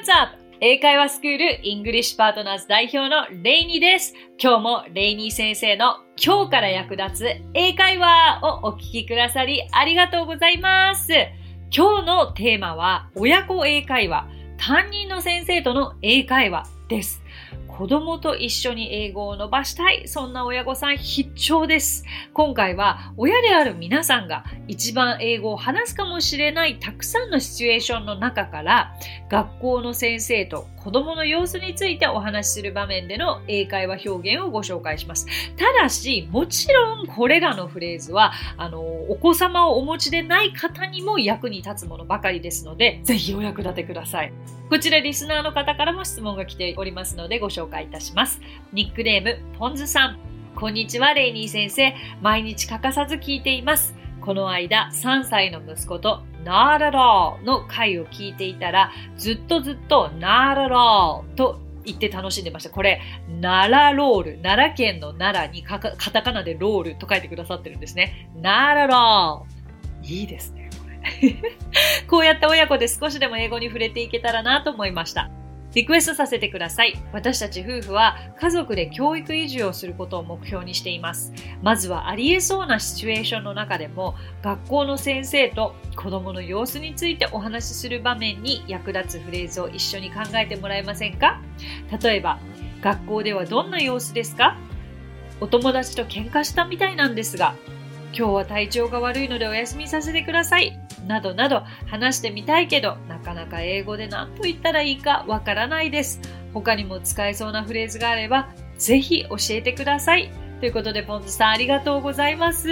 what's up? 英会話スクール English Partners 代表のレイニーです。今日もレイニー先生の今日から役立つ英会話をお聞きくださりありがとうございます。今日のテーマは親子英会話、担任の先生との英会話です。子供と一緒に英語を伸ばしたい。そんな親御さん必聴です。今回は親である皆さんが一番英語を話すかもしれないたくさんのシチュエーションの中から学校の先生と子供の様子についてお話しする場面での英会話表現をご紹介します。ただし、もちろんこれらのフレーズは、あの、お子様をお持ちでない方にも役に立つものばかりですので、ぜひお役立てください。こちらリスナーの方からも質問が来ておりますのでご紹介いたします。ニックネーム、ポンズさん。こんにちは、レイニー先生。毎日欠かさず聞いています。この間、3歳の息子と Not at all の回を聞いていたら、ずっとずっと Not at all と言って楽しんでました。これ、奈良ロール。奈良県の奈良にカタカナでロールと書いてくださってるんですね。Not at all。いいですね、こ。うやって親子で少しでも英語に触れていけたらなと思いました。リクエストさせてください。私たち夫婦は家族で教育移住をすることを目標にしています。まずはありえそうなシチュエーションの中でも学校の先生と子供の様子についてお話しする場面に役立つフレーズを一緒に考えてもらえませんか？例えば、学校ではどんな様子ですか？お友達と喧嘩したみたいなんですが、今日は体調が悪いのでお休みさせてください。などなど話してみたいけど、なかなか英語で何と言ったらいいかわからないです。他にも使えそうなフレーズがあれば、ぜひ教えてください。ということで、ポンズさんありがとうございます。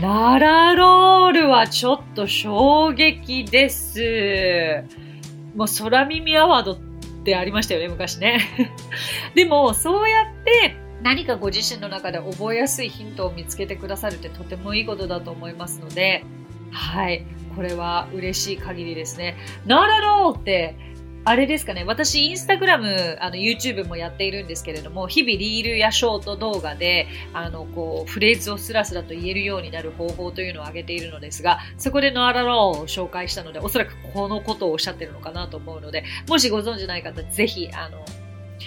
ナラロールはちょっと衝撃です。もう空耳アワードってありましたよね、昔ね。でも、そうやって何かご自身の中で覚えやすいヒントを見つけてくださるってとてもいいことだと思いますので、はい。これは嬉しい限りですね。ならろうって、あれですかね。私、インスタグラム、あの、YouTube もやっているんですけれども、日々リールやショート動画で、あの、こう、フレーズをスラスラと言えるようになる方法というのを挙げているのですが、そこでノアラローを紹介したので、おそらくこのことをおっしゃってるのかなと思うので、もしご存知ない方、ぜひ、あの、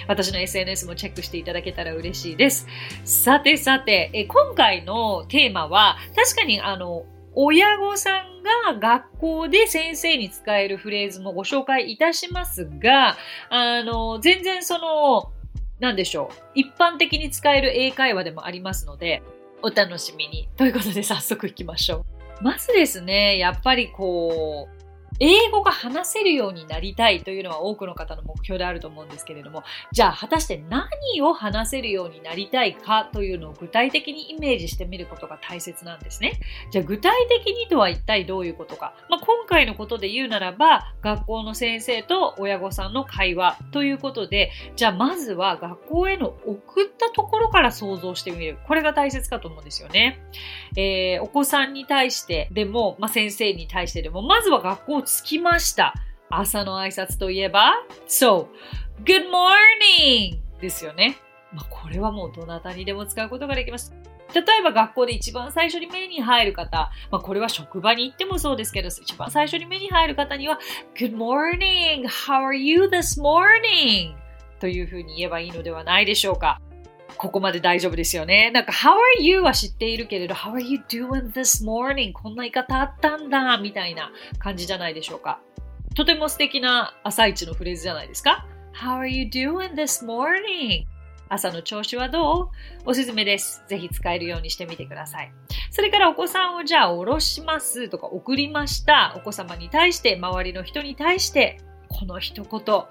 私の SNS もチェックしていただけたら嬉しいです。さてさて、え今回のテーマは、確かにあの、親御さんが学校で先生に使えるフレーズもご紹介いたしますが、あの、全然その、なんでしょう。一般的に使える英会話でもありますので、お楽しみに。ということで早速行きましょう。まずですね、やっぱりこう、英語が話せるようになりたいというのは多くの方の目標であると思うんですけれども、じゃあ果たして何を話せるようになりたいかというのを具体的にイメージしてみることが大切なんですね。じゃあ具体的にとは一体どういうことか。まあ、今回のことで言うならば、学校の先生と親御さんの会話ということで、じゃあまずは学校への送ったところから想像してみる。これが大切かと思うんですよね。えー、お子さんに対してでも、まあ、先生に対してでも、まずは学校着きました。朝の挨拶といえば、そう、Good morning! ですよね。まあ、これはもうどなたにでも使うことができます。例えば学校で一番最初に目に入る方、まあ、これは職場に行ってもそうですけど、一番最初に目に入る方には、Good morning! How are you this morning? というふうに言えばいいのではないでしょうか。ここまで大丈夫ですよね。なんか、How are you は知っているけれど、How are you doing this morning? こんな言い方あったんだ、みたいな感じじゃないでしょうか。とても素敵な朝一のフレーズじゃないですか。How are you doing this morning? 朝の調子はどう？おすすめです。ぜひ使えるようにしてみてください。それからお子さんをじゃあ下ろしますとか送りました。お子様に対して、周りの人に対して、この一言、と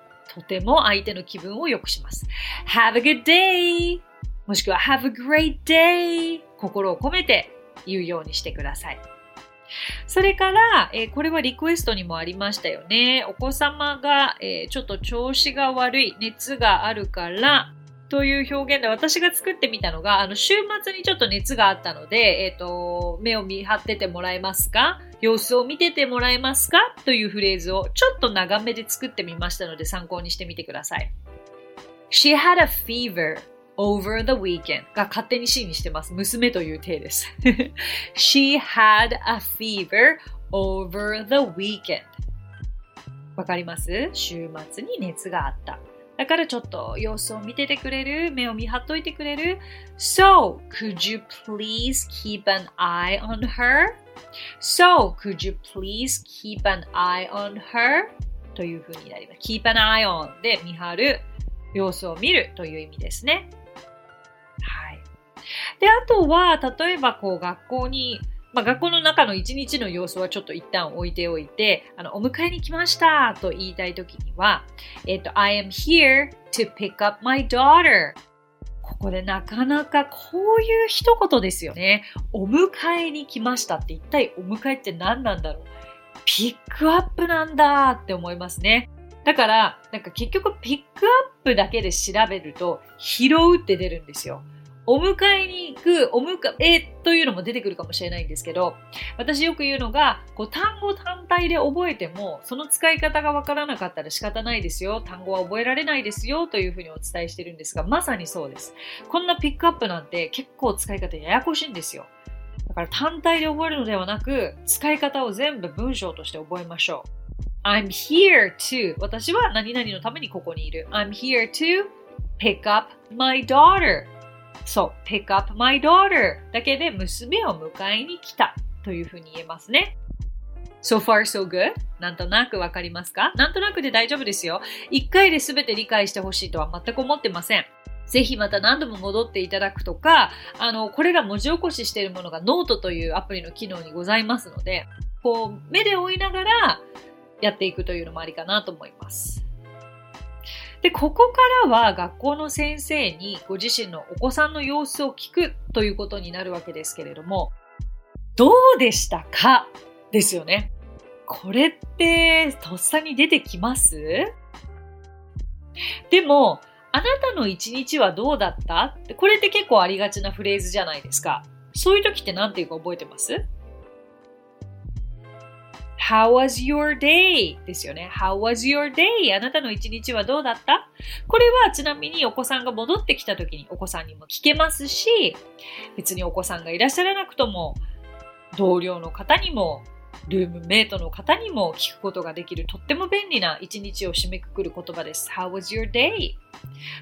ても相手の気分を良くします。Have a good day! もしくは Have a great day! 心を込めて言うようにしてください。それから、えー、これはリクエストにもありましたよね。お子様が、えー、ちょっと調子が悪い、熱があるから、という表現で私が作ってみたのが、あの、週末にちょっと熱があったので、えっ、ー、と、目を見張っててもらえますか？様子を見ててもらえますか？というフレーズをちょっと長めで作ってみましたので参考にしてみてください。She had a fever over the weekend が勝手に C にしてます。娘という体です。She had a fever over the weekend わかります週末に熱があった。だからちょっと様子を見ててくれる目を見張っといてくれる ?So, could you please keep an eye on her? So, could you please keep an eye on her? というふうになります。keep an eye on で見張る、様子を見るという意味ですね。はい。で、あとは、例えばこう学校にまあ、学校の中の一日の様子はちょっと一旦置いておいて、あの、お迎えに来ましたと言いたいときには、えっと、I am here to pick up my daughter. ここでなかなかこういう一言ですよね。お迎えに来ましたって一体お迎えって何なんだろうピックアップなんだって思いますね。だから、なんか結局ピックアップだけで調べると拾うって出るんですよ。お迎えに行く、お迎えというのも出てくるかもしれないんですけど、私よく言うのが、こう単語単体で覚えても、その使い方がわからなかったら仕方ないですよ。単語は覚えられないですよ。というふうにお伝えしてるんですが、まさにそうです。こんなピックアップなんて結構使い方ややこしいんですよ。だから単体で覚えるのではなく、使い方を全部文章として覚えましょう。I'm here to 私は何々のためにここにいる。I'm here to pick up my daughter そう、pick up my daughter だけで娘を迎えに来たというふうに言えますね。So far so good? なんとなくわかりますか？なんとなくで大丈夫ですよ。一回で全て理解してほしいとは全く思ってません。ぜひまた何度も戻っていただくとか、あの、これら文字起こししているものがノートというアプリの機能にございますので、こう、目で追いながらやっていくというのもありかなと思います。で、ここからは学校の先生にご自身のお子さんの様子を聞くということになるわけですけれども、どうでしたか？ですよね。これってとっさに出てきます？でも、あなたの一日はどうだった？これって結構ありがちなフレーズじゃないですか。そういう時って何て言うか覚えてます？How was your day? ですよね。How was your day? あなたの一日はどうだった？これはちなみにお子さんが戻ってきた時にお子さんにも聞けますし、別にお子さんがいらっしゃらなくとも、同僚の方にも、ルームメイトの方にも聞くことができるとっても便利な一日を締めくくる言葉です。How was your day?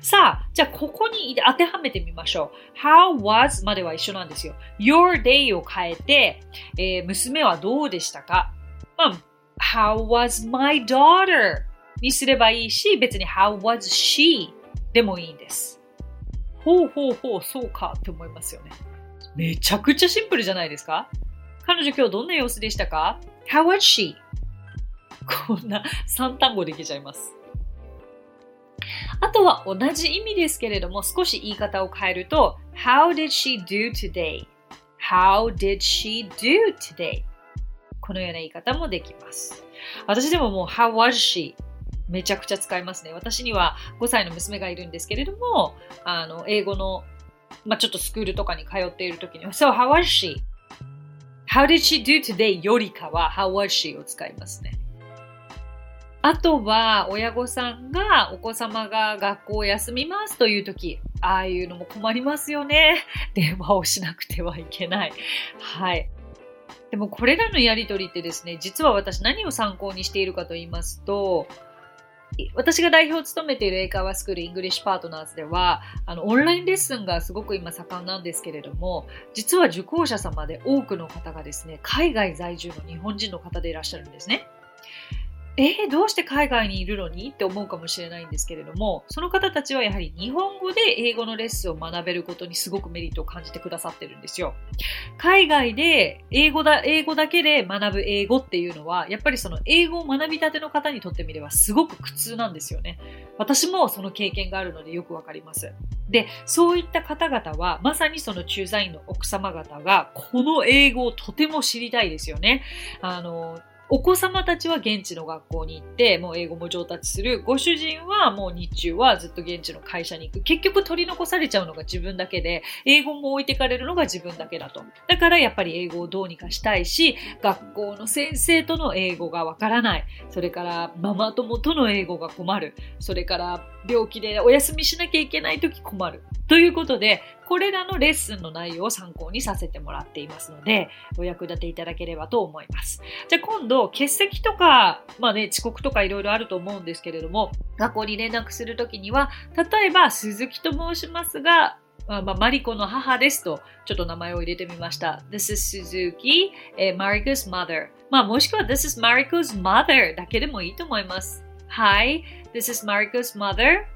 さあ、じゃあここに当てはめてみましょう。How was までは一緒なんですよ。Your day を変えて、えー、娘はどうでしたか？まあ、How was my daughter? にすればいいし、別に How was she? でもいいんです。ほうほうほう、そうかって思いますよね。めちゃくちゃシンプルじゃないですか？彼女今日どんな様子でしたか ?How was she? こんな3単語できちゃいます。あとは同じ意味ですけれども少し言い方を変えると How did she do today? How did she do today? このような言い方もできます。私でももう How was she? めちゃくちゃ使いますね。私には5歳の娘がいるんですけれども、あの、英語の、まあ、ちょっとスクールとかに通っている時には、So, how was she? How did she do today? よりかは How was she? を使いますね。あとは、親御さんがお子様が学校を休みますという時、ああいうのも困りますよね。電話をしなくてはいけない。はい。でもこれらのやり取りってですね、実は私何を参考にしているかと言いますと、私が代表を務めている英会話スクール English Partners ではあのオンラインレッスンがすごく今盛んなんですけれども実は受講者様で多くの方がですね海外在住の日本人の方でいらっしゃるんですね。えー、どうして海外にいるのにって思うかもしれないんですけれども、その方たちはやはり日本語で英語のレッスンを学べることにすごくメリットを感じてくださってるんですよ。海外で英語だ、英語だけで学ぶ英語っていうのは、やっぱりその英語を学びたての方にとってみればすごく苦痛なんですよね。私もその経験があるのでよくわかります。で、そういった方々は、まさにその駐在員の奥様方が、この英語をとても知りたいですよね。あの、お子様たちは現地の学校に行って、もう英語も上達する。ご主人はもう日中はずっと現地の会社に行く。結局取り残されちゃうのが自分だけで、英語も置いてかれるのが自分だけだと。だからやっぱり英語をどうにかしたいし、学校の先生との英語がわからない。それからママ友との英語が困る。それから病気でお休みしなきゃいけないとき困る。ということで、これらのレッスンの内容を参考にさせてもらっていますので、お役立ていただければと思います。じゃあ今度、欠席とか、まあね、遅刻とかいろいろあると思うんですけれども、学校に連絡するときには、例えば、鈴木と申しますが、まあ、まあ、マリコの母ですと、ちょっと名前を入れてみました。This is Suzuki, Mariko's mother. まあ、もしくは This is Mariko's mother だけでもいいと思います。Hi, this is Mariko's mother.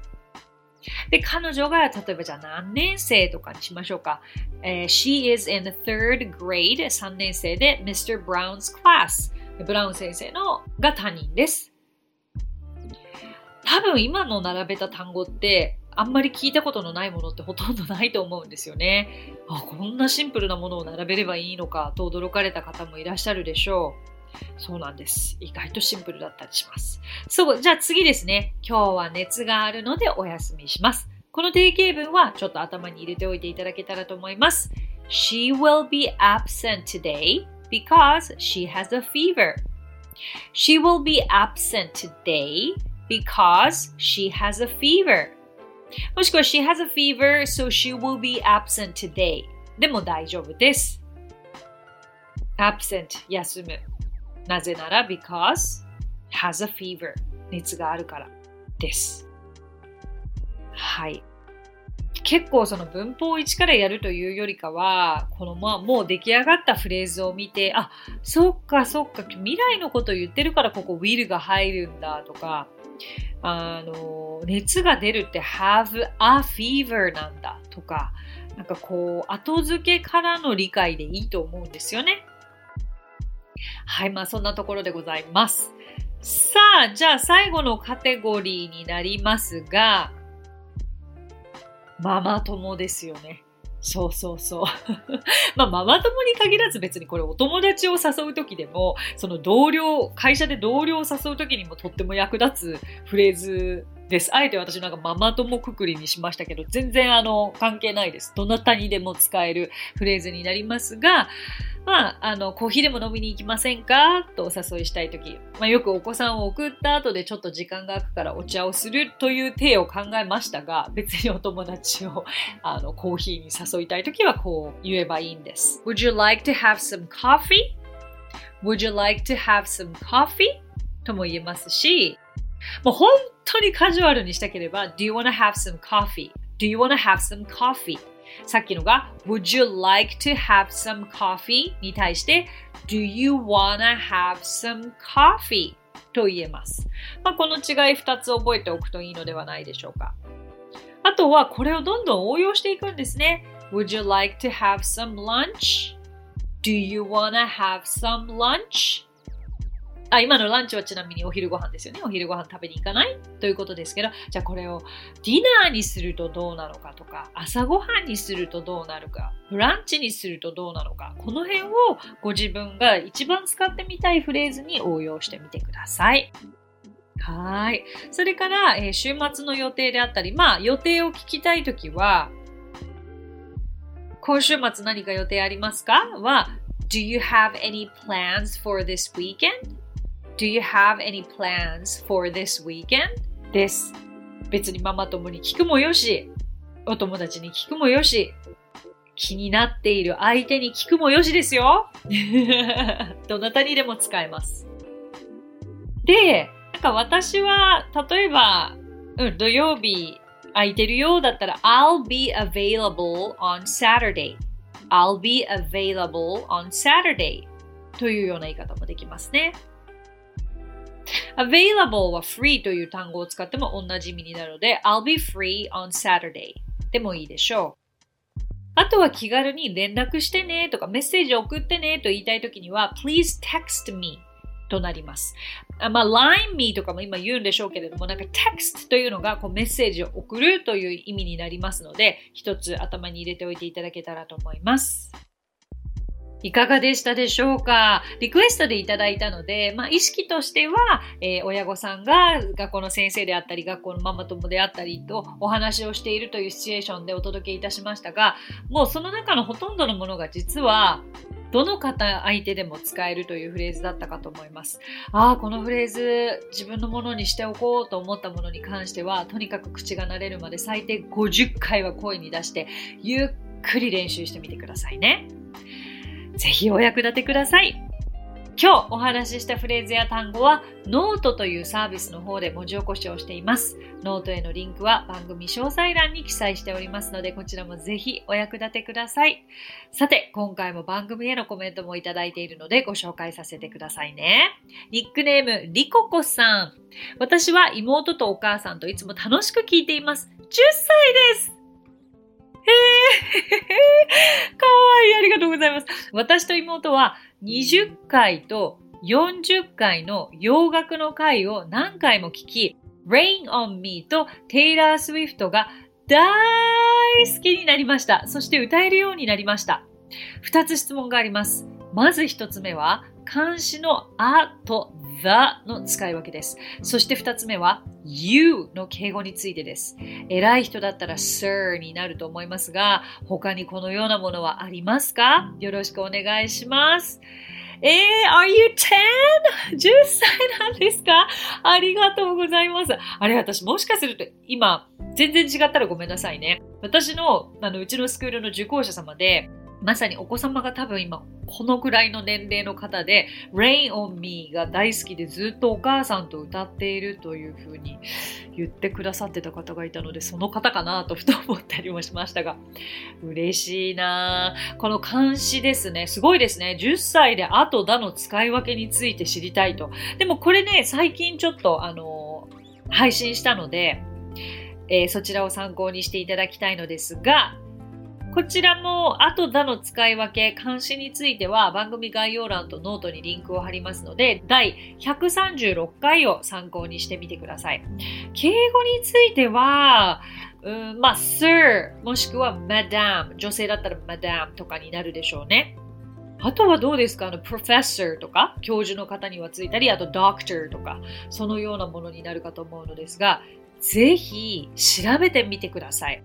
で、彼女が例えばじゃあ何年生とかにしましょうか。えー、She is in the third grade 3年生で Mr. Brown's class ブラウン先生のが他人です。多分今の並べた単語ってあんまり聞いたことのないものってほとんどないと思うんですよね。あ、こんなシンプルなものを並べればいいのかと驚かれた方もいらっしゃるでしょう。そうなんです。意外とシンプルだったりします。そう、じゃあ次ですね。今日は熱があるのでお休みします。この定型文はちょっと頭に入れておいていただけたらと思います。She will be absent today because she has a fever. She will be absent today because she has a fever. もしくは She has a fever, so she will be absent today. でも大丈夫です。absent 休む。なぜなら because has a fever 熱があるからです。はい。結構その文法を一からやるというよりかは、このまあもう出来上がったフレーズを見て、あ、そっかそっか、未来のこと言ってるからここ will が入るんだとか、あの、熱が出るって have a fever なんだとか、なんかこう、後付けからの理解でいいと思うんですよね。はい、まあそんなところでございます。さあ、じゃあ最後のカテゴリーになりますが、ママ友ですよね。そうそうそう。まあ、ママ友に限らず別にこれお友達を誘う時でも、その同僚、会社で同僚を誘う時にもとっても役立つフレーズです。あえて私なんかママ友くくりにしましたけど、全然あの関係ないです。どなたにでも使えるフレーズになりますが、まあ、あの、コーヒーでも飲みに行きませんかとお誘いしたいとき、まあ、よくお子さんを送った後でちょっと時間が空くからお茶をするという体を考えましたが、別にお友達を あのコーヒーに誘いたいときはこう言えばいいんです。Would you like to have some coffee?Would you like to have some coffee? とも言えますし、もう本当にカジュアルにしたければ、Do you wanna have some coffee?Do you wanna have some coffee? さっきのが Would you like to have some coffee? に対して Do you wanna have some coffee? と言えます。まあ、この違い2つ覚えておくといいのではないでしょうか。あとはこれをどんどん応用していくんですね。Would you like to have some lunch? Do you wanna have some lunch? あ、今のランチはちなみにお昼ご飯ですよね。お昼ご飯食べに行かない？ということですけど、じゃあこれをディナーにするとどうなのかとか、朝ごはんにするとどうなるか、ブランチにするとどうなのか、この辺をご自分が一番使ってみたいフレーズに応用してみてください。はい。それから、えー、週末の予定であったり、まあ予定を聞きたいときは、今週末何か予定ありますか？は、Do you have any plans for this weekend? Do you have any plans for this weekend? です。別にママ友に聞くもよし、お友達に聞くもよし、気になっている相手に聞くもよしですよ。どなたにでも使えます。で、なんか私は、例えば、うん、土曜日空いてるようだったら、I'll be available on Saturday.I'll be available on Saturday というような言い方もできますね。Available は free という単語を使っても同じ意味になるので I'll be free on Saturday でもいいでしょう。あとは気軽に連絡してねとかメッセージ送ってねと言いたいときには please text me となります。あまあ、line me とかも今言うんでしょうけれども、なんか text というのがこうメッセージを送るという意味になりますので、一つ頭に入れておいていただけたらと思います。いかがでしたでしょうか？リクエストでいただいたので、まあ、意識としては、えー、親御さんが学校の先生であったり、学校のママ友であったりとお話をしているというシチュエーションでお届けいたしましたが、もうその中のほとんどのものが実は、どの方相手でも使えるというフレーズだったかと思います。ああ、このフレーズ自分のものにしておこうと思ったものに関しては、とにかく口が慣れるまで最低50回は声に出して、ゆっくり練習してみてくださいね。ぜひお役立てください。今日お話ししたフレーズや単語はノートというサービスの方で文字起こしをしています。ノートへのリンクは番組詳細欄に記載しておりますのでこちらもぜひお役立てください。さて、今回も番組へのコメントもいただいているのでご紹介させてくださいね。ニックネーム、リココさん。私は妹とお母さんといつも楽しく聞いています。10歳ですます。私と妹は20回と40回の洋楽の回を何回も聞き、Rain on Me とテイラー・スウィフトが大好きになりました。そして歌えるようになりました。2つ質問があります。まず1つ目は、漢詩のあと the の使い分けです。そして二つ目は you の敬語についてです。偉い人だったら sir になると思いますが、他にこのようなものはありますか？よろしくお願いします。えー、are you 10?10 歳なんですか？ありがとうございます。あれ、私もしかすると今、全然違ったらごめんなさいね。私の、あの、うちのスクールの受講者様で、まさにお子様が多分今このぐらいの年齢の方で Rain on Me が大好きでずっとお母さんと歌っているというふうに言ってくださってた方がいたのでその方かなとふと思ったりもしましたが嬉しいな。この監視ですね。すごいですね。10歳で後だの使い分けについて知りたいと。でもこれね最近ちょっとあの配信したので、えー、そちらを参考にしていただきたいのですがこちらも a と the の使い分け、冠詞については番組概要欄とノートにリンクを貼りますので、第136回を参考にしてみてください。敬語については、うん、まあ、sir もしくは madam 女性だったら madam とかになるでしょうね。あとはどうですか？あの、professor とか、教授の方にはついたり、あと doctor とか、そのようなものになるかと思うのですが、ぜひ調べてみてください。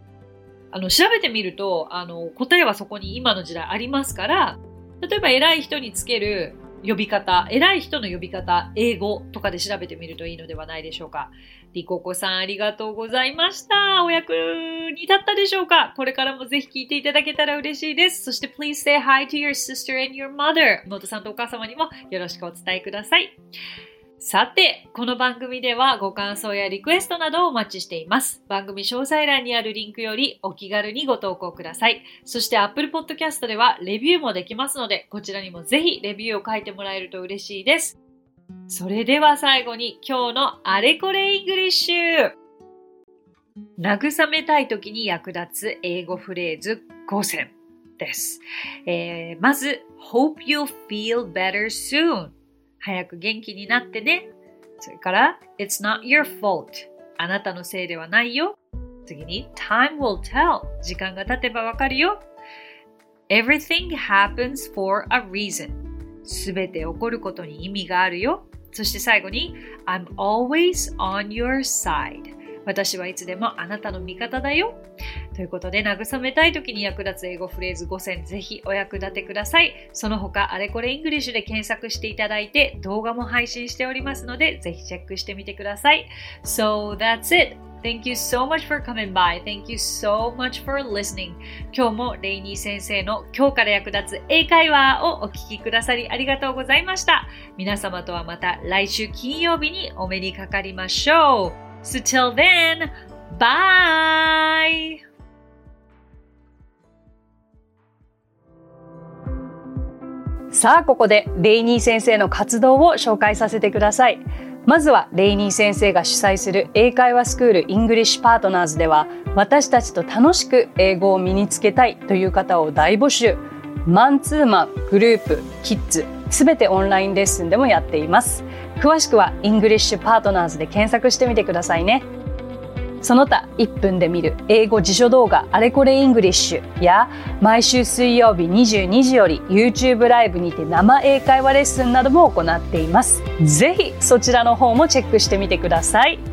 あの、調べてみると、あの、答えはそこに今の時代ありますから、例えば偉い人につける呼び方、偉い人の呼び方、英語とかで調べてみるといいのではないでしょうか。リココさんありがとうございました。お役に立ったでしょうかこれからもぜひ聞いていただけたら嬉しいです。そして please say hi to your sister and your mother. 妹さんとお母様にもよろしくお伝えください。さて、この番組ではご感想やリクエストなどをお待ちしています。番組詳細欄にあるリンクよりお気軽にご投稿ください。そして Apple Podcast ではレビューもできますので、こちらにもぜひレビューを書いてもらえると嬉しいです。それでは最後に今日のあれこれ English 慰めたい時に役立つ英語フレーズ5選です。えー、まず、Hope you feel better soon 早く元気になってね。それから、It's not your fault. あなたのせいではないよ。次に、Time will tell. 時間が経てばわかるよ。Everything happens for a reason. すべて起こることに意味があるよ。そして最後に、I'm always on your side. 私はいつでもあなたの味方だよ。ということで、慰めたい時に役立つ英語フレーズ5選、ぜひお役立てください。その他、あれこれ English で検索していただいて、動画も配信しておりますので、ぜひチェックしてみてください。So that's it! Thank you so much for coming by. Thank you so much for listening. 今日もレイニー先生の今日から役立つ英会話をお聞きくださりありがとうございました。皆様とはまた来週金曜日にお目にかかりましょう。So till then, bye! さあここでレイニー先生の活動を紹介させてくださいまずはレイニー先生が主催する英会話スクール English Partners では私たちと楽しく英語を身につけたいという方を大募集マンツーマングループキッズすべてオンラインレッスンでもやっています詳しくは English Partners で検索してみてくださいねその他1分で見る英語辞書動画あれこれ English や毎週水曜日22時より YouTube ライブにて生英会話レッスンなども行っています。ぜひそちらの方もチェックしてみてください。